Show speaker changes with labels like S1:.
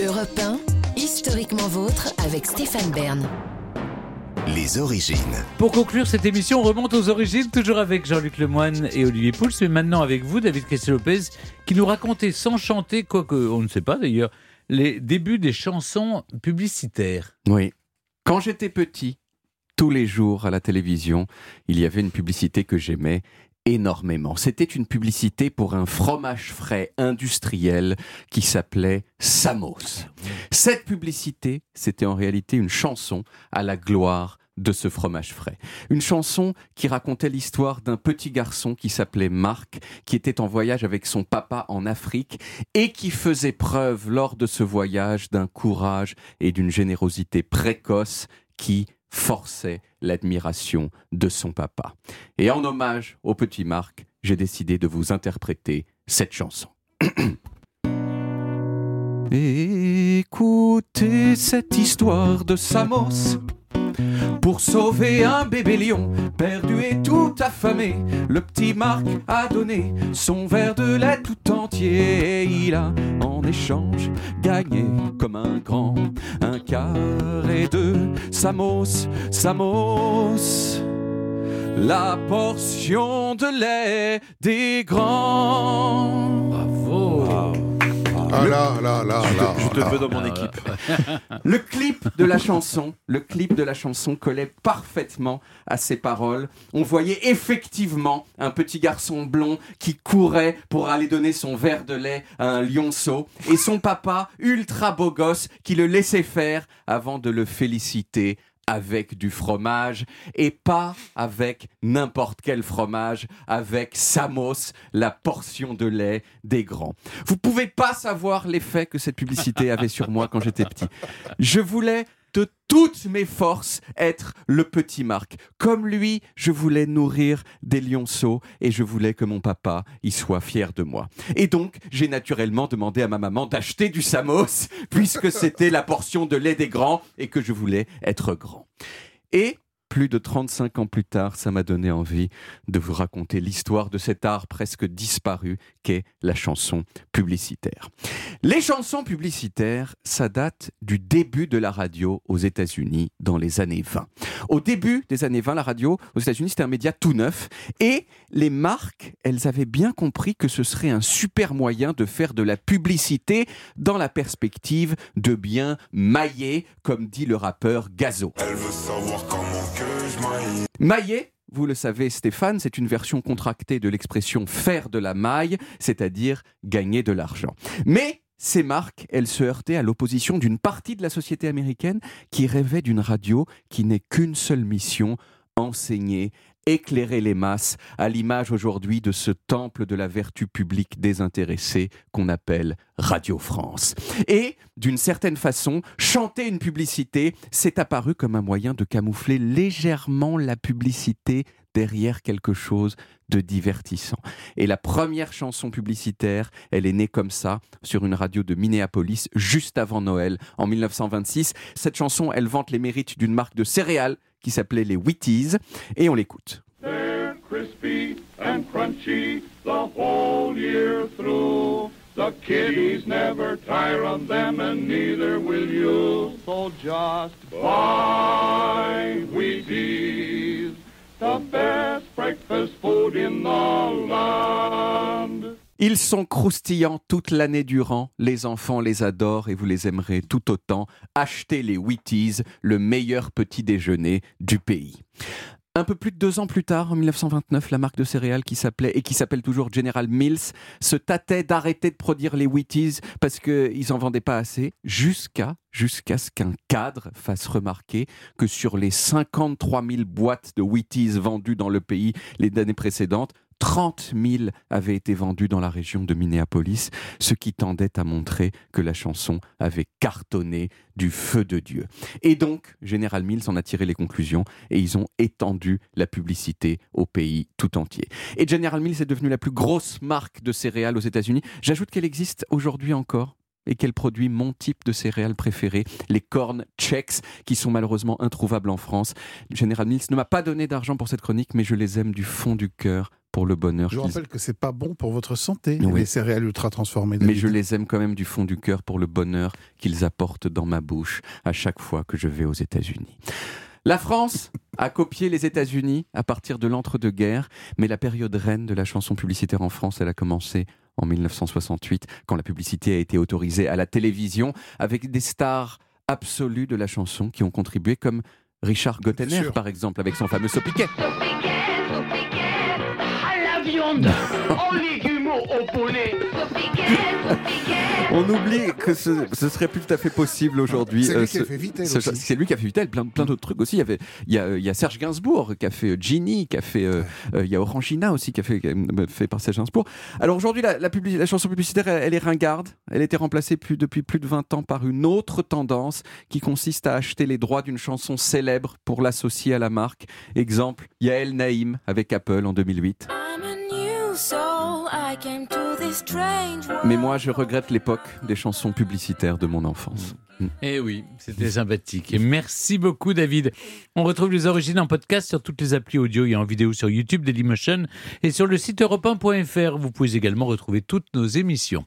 S1: Europe 1, historiquement vôtre avec Stéphane Bern.
S2: Les origines.
S3: Pour conclure cette émission, on remonte aux origines, toujours avec Jean-Luc Lemoyne et Olivier Pouls, mais maintenant avec vous, David Castel-Lopez, qui nous racontait sans chanter, quoique on ne sait pas d'ailleurs, les débuts des chansons publicitaires.
S4: Oui. Quand j'étais petit, tous les jours à la télévision, il y avait une publicité que j'aimais énormément. C'était une publicité pour un fromage frais industriel qui s'appelait Samos. Cette publicité, c'était en réalité une chanson à la gloire de ce fromage frais. Une chanson qui racontait l'histoire d'un petit garçon qui s'appelait Marc, qui était en voyage avec son papa en Afrique et qui faisait preuve lors de ce voyage d'un courage et d'une générosité précoce qui forçait l'admiration de son papa. Et en hommage au petit Marc, j'ai décidé de vous interpréter cette chanson. Écoutez cette histoire de Samos. Pour sauver un bébé lion, perdu et tout affamé, le petit Marc a donné son verre de lait tout entier. Il a, en échange, gagné comme un grand, un carré de Samos, Samos. La portion de lait des grands.
S3: Bravo
S5: Ah là, là, là, là.
S4: Je te
S5: là.
S4: veux dans mon équipe. Le clip de la chanson, le clip de la chanson collait parfaitement à ses paroles. On voyait effectivement un petit garçon blond qui courait pour aller donner son verre de lait à un lionceau et son papa ultra beau gosse qui le laissait faire avant de le féliciter avec du fromage et pas avec n'importe quel fromage, avec Samos, la portion de lait des grands. Vous pouvez pas savoir l'effet que cette publicité avait sur moi quand j'étais petit. Je voulais de toutes mes forces être le petit Marc. Comme lui, je voulais nourrir des lionceaux et je voulais que mon papa y soit fier de moi. Et donc, j'ai naturellement demandé à ma maman d'acheter du Samos puisque c'était la portion de lait des grands et que je voulais être grand. Et plus de 35 ans plus tard, ça m'a donné envie de vous raconter l'histoire de cet art presque disparu qu'est la chanson publicitaire. Les chansons publicitaires, ça date du début de la radio aux États-Unis dans les années 20. Au début des années 20, la radio aux États-Unis, c'était un média tout neuf et les marques, elles avaient bien compris que ce serait un super moyen de faire de la publicité dans la perspective de bien mailler, comme dit le rappeur Gazo. Mailler, vous le savez Stéphane, c'est une version contractée de l'expression faire de la maille, c'est-à-dire gagner de l'argent. Mais ces marques, elles se heurtaient à l'opposition d'une partie de la société américaine qui rêvait d'une radio qui n'ait qu'une seule mission, enseigner, éclairer les masses, à l'image aujourd'hui de ce temple de la vertu publique désintéressée qu'on appelle Radio France. Et, d'une certaine façon, chanter une publicité, c'est apparu comme un moyen de camoufler légèrement la publicité derrière quelque chose de divertissant. Et la première chanson publicitaire, elle est née comme ça, sur une radio de Minneapolis, juste avant Noël, en 1926. Cette chanson, elle vante les mérites d'une marque de céréales qui s'appelait les Wheaties, et on l'écoute.
S6: Crispy and crunchy the whole year through. The kiddies never tire of them, and neither will you. So just buy Wheaties, the best breakfast food in the land.
S4: Ils sont croustillants toute l'année durant, les enfants les adorent et vous les aimerez tout autant. Achetez les Wheaties, le meilleur petit déjeuner du pays. Un peu plus de deux ans plus tard, en 1929, la marque de céréales qui s'appelait et qui s'appelle toujours General Mills se tâtait d'arrêter de produire les Wheaties parce qu'ils en vendaient pas assez, jusqu'à jusqu'à ce qu'un cadre fasse remarquer que sur les 53 000 boîtes de Wheaties vendues dans le pays les années précédentes, 30 000 avaient été vendus dans la région de Minneapolis, ce qui tendait à montrer que la chanson avait cartonné du feu de Dieu. Et donc, General Mills en a tiré les conclusions et ils ont étendu la publicité au pays tout entier. Et General Mills est devenue la plus grosse marque de céréales aux États-Unis. J'ajoute qu'elle existe aujourd'hui encore et qu'elle produit mon type de céréales préférées, les cornes Chex, qui sont malheureusement introuvables en France. General Mills ne m'a pas donné d'argent pour cette chronique, mais je les aime du fond du cœur pour le bonheur.
S5: Je vous rappelle que c'est pas bon pour votre santé,
S4: Oui.
S5: les céréales ultra transformées.
S4: Mais je les aime quand même du fond du cœur pour le bonheur qu'ils apportent dans ma bouche à chaque fois que je vais aux États-Unis. La France a copié les États-Unis à partir de l'entre-deux-guerres, mais la période reine de la chanson publicitaire en France, elle a commencé en 1968, quand la publicité a été autorisée à la télévision, avec des stars absolues de la chanson qui ont contribué, comme Richard Gottener, par exemple, avec son fameux Sopiquet.
S7: Légumes, au poulet.
S4: On oublie que ce, ce serait plus tout à fait possible aujourd'hui.
S5: C'est lui
S4: euh, ce- ce- lui qui a fait Vitel, plein, plein d'autres trucs aussi. Il y, avait, il, y a, il y a Serge Gainsbourg qui a fait euh, Ginny, qui a fait. euh, il y a Orangina aussi qui a fait, qui a, fait par Serge Gainsbourg. Alors aujourd'hui, la, la, publi- la chanson publicitaire, elle, elle est ringarde. Elle a été remplacée plus, depuis plus de 20 ans par une autre tendance qui consiste à acheter les droits d'une chanson célèbre pour l'associer à la marque. Exemple, Yael Naïm avec Apple en 2008. Mais moi, je regrette l'époque des chansons publicitaires de mon enfance.
S3: Eh oui, c'était sympathique. Et merci beaucoup, David. On retrouve les origines en podcast sur toutes les applis audio et en vidéo sur YouTube, Dailymotion et sur le site europe1.fr. Vous pouvez également retrouver toutes nos émissions.